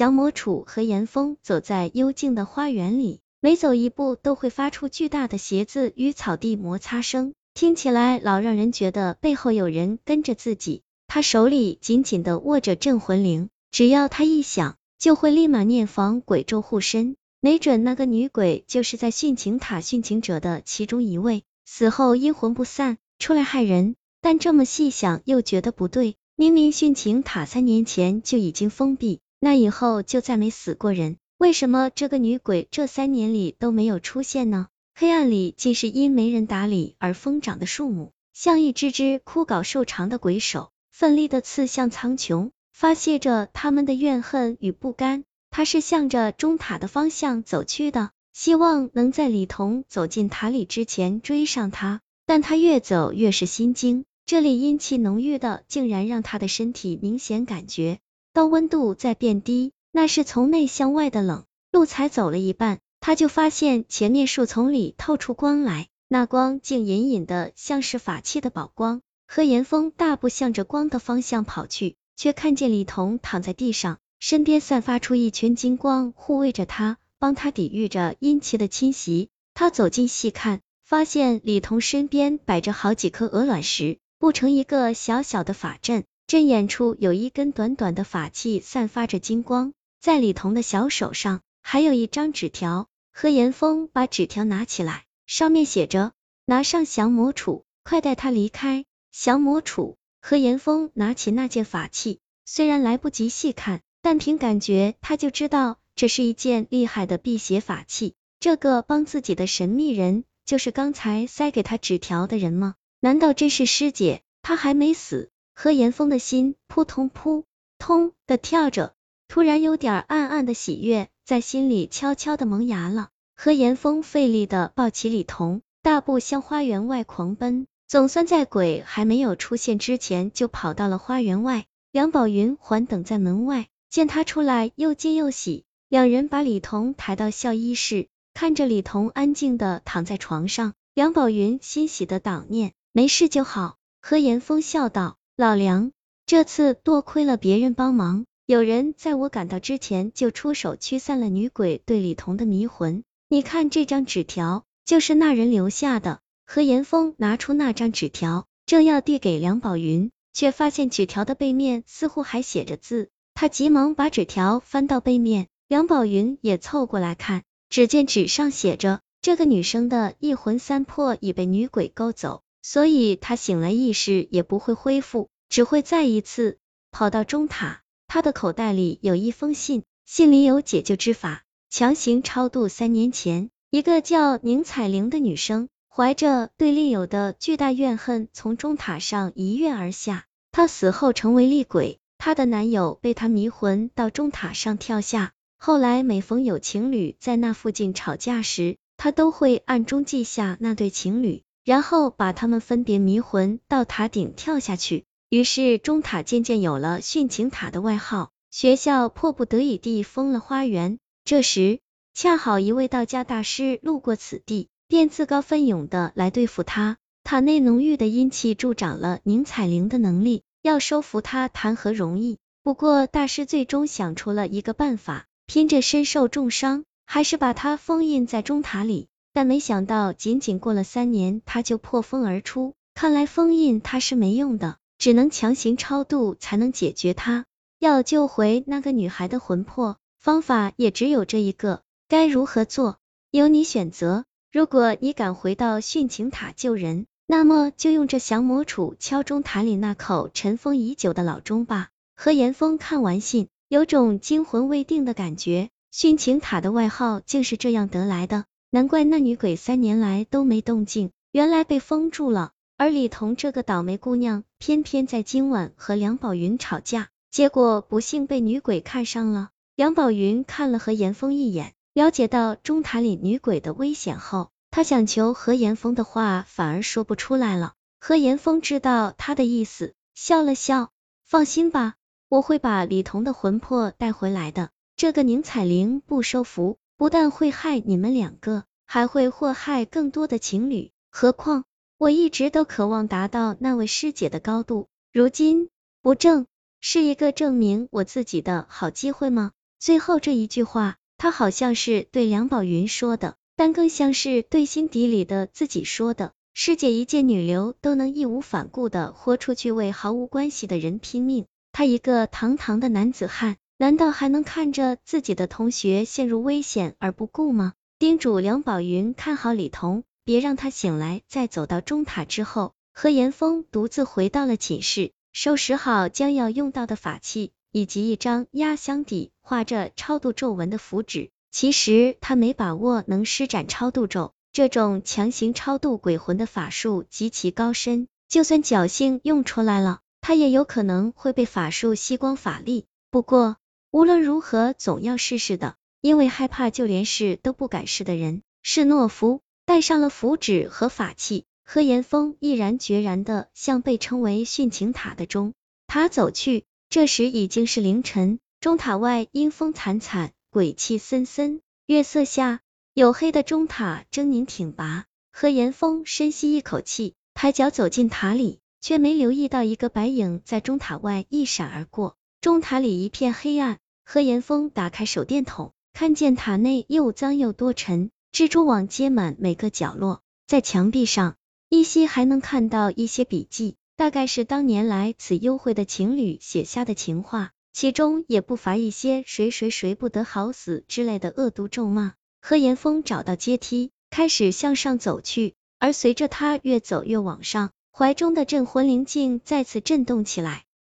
降魔杵和严峰走在幽静的花园里，每走一步都会发出巨大的鞋子与草地摩擦声，听起来老让人觉得背后有人跟着自己。他手里紧紧的握着镇魂铃，只要他一响，就会立马念防鬼咒护身。没准那个女鬼就是在殉情塔殉情者的其中一位，死后阴魂不散，出来害人。但这么细想又觉得不对，明明殉情塔三年前就已经封闭。那以后就再没死过人，为什么这个女鬼这三年里都没有出现呢？黑暗里竟是因没人打理而疯长的树木，像一只只枯槁瘦长的鬼手，奋力的刺向苍穹，发泄着他们的怨恨与不甘。他是向着钟塔的方向走去的，希望能在李彤走进塔里之前追上他，但他越走越是心惊，这里阴气浓郁的，竟然让他的身体明显感觉。到温度在变低，那是从内向外的冷。路才走了一半，他就发现前面树丛里透出光来，那光竟隐隐的像是法器的宝光。何岩峰大步向着光的方向跑去，却看见李彤躺在地上，身边散发出一圈金光护卫着他，帮他抵御着阴气的侵袭。他走近细看，发现李彤身边摆着好几颗鹅卵石，布成一个小小的法阵。阵眼处有一根短短的法器，散发着金光。在李彤的小手上还有一张纸条。何岩峰把纸条拿起来，上面写着：“拿上降魔杵，快带他离开。”降魔杵。何岩峰拿起那件法器，虽然来不及细看，但凭感觉他就知道这是一件厉害的辟邪法器。这个帮自己的神秘人，就是刚才塞给他纸条的人吗？难道真是师姐？他还没死？何岩峰的心扑通扑通的跳着，突然有点暗暗的喜悦在心里悄悄的萌芽了。何岩峰费力的抱起李彤，大步向花园外狂奔，总算在鬼还没有出现之前就跑到了花园外。梁宝云还等在门外，见他出来又惊又喜，两人把李彤抬到校医室，看着李彤安静的躺在床上，梁宝云欣喜的祷念：没事就好。何岩峰笑道。老梁，这次多亏了别人帮忙，有人在我赶到之前就出手驱散了女鬼对李彤的迷魂。你看这张纸条，就是那人留下的。何岩峰拿出那张纸条，正要递给梁宝云，却发现纸条的背面似乎还写着字，他急忙把纸条翻到背面，梁宝云也凑过来看，只见纸上写着：这个女生的一魂三魄已被女鬼勾走。所以他醒来意识也不会恢复，只会再一次跑到钟塔。他的口袋里有一封信，信里有解救之法，强行超度三年前一个叫宁彩玲的女生，怀着对另有的巨大怨恨，从钟塔上一跃而下。她死后成为厉鬼，她的男友被她迷魂到钟塔上跳下。后来每逢有情侣在那附近吵架时，她都会暗中记下那对情侣。然后把他们分别迷魂到塔顶跳下去，于是钟塔渐渐有了殉情塔的外号。学校迫不得已地封了花园。这时恰好一位道家大师路过此地，便自告奋勇的来对付他。塔内浓郁的阴气助长了宁采玲的能力，要收服他谈何容易？不过大师最终想出了一个办法，拼着身受重伤，还是把他封印在钟塔里。但没想到，仅仅过了三年，他就破风而出。看来封印他是没用的，只能强行超度才能解决他。要救回那个女孩的魂魄，方法也只有这一个。该如何做，由你选择。如果你敢回到殉情塔救人，那么就用这降魔杵敲钟塔里那口尘封已久的老钟吧。何岩峰看完信，有种惊魂未定的感觉。殉情塔的外号竟是这样得来的。难怪那女鬼三年来都没动静，原来被封住了。而李彤这个倒霉姑娘，偏偏在今晚和梁宝云吵架，结果不幸被女鬼看上了。梁宝云看了何岩峰一眼，了解到钟塔里女鬼的危险后，他想求何岩峰的话反而说不出来了。何岩峰知道他的意思，笑了笑，放心吧，我会把李彤的魂魄带回来的。这个宁采玲不收服。不但会害你们两个，还会祸害更多的情侣。何况我一直都渴望达到那位师姐的高度，如今不正是一个证明我自己的好机会吗？最后这一句话，他好像是对梁宝云说的，但更像是对心底里的自己说的。师姐一介女流都能义无反顾的豁出去为毫无关系的人拼命，他一个堂堂的男子汉，难道还能看着自己的同学陷入危险而不顾吗？叮嘱梁宝云看好李彤，别让他醒来。在走到中塔之后，何岩峰独自回到了寝室，收拾好将要用到的法器，以及一张压箱底画着超度咒文的符纸。其实他没把握能施展超度咒，这种强行超度鬼魂的法术极其高深，就算侥幸用出来了，他也有可能会被法术吸光法力。不过无论如何，总要试试的。因为害怕就连试都不敢试的人是懦夫，带上了符纸和法器，何岩峰毅然决然的向被称为殉情塔的钟塔走去。这时已经是凌晨，钟塔外阴风惨惨，鬼气森森，月色下黝黑的钟塔狰狞挺拔。何岩峰深吸一口气，抬脚走进塔里，却没留意到一个白影在钟塔外一闪而过。钟塔里一片黑暗，何岩峰打开手电筒。看见塔内又脏又多尘，蜘蛛网接满每个角落，在墙壁上依稀还能看到一些笔记，大概是当年来此幽会的情侣写下的情话，其中也不乏一些谁谁谁不得好死之类的恶毒咒骂。何岩峰找到阶梯，开始向上走去，而随着他越走越往上，怀中的镇魂灵镜再次震动起来。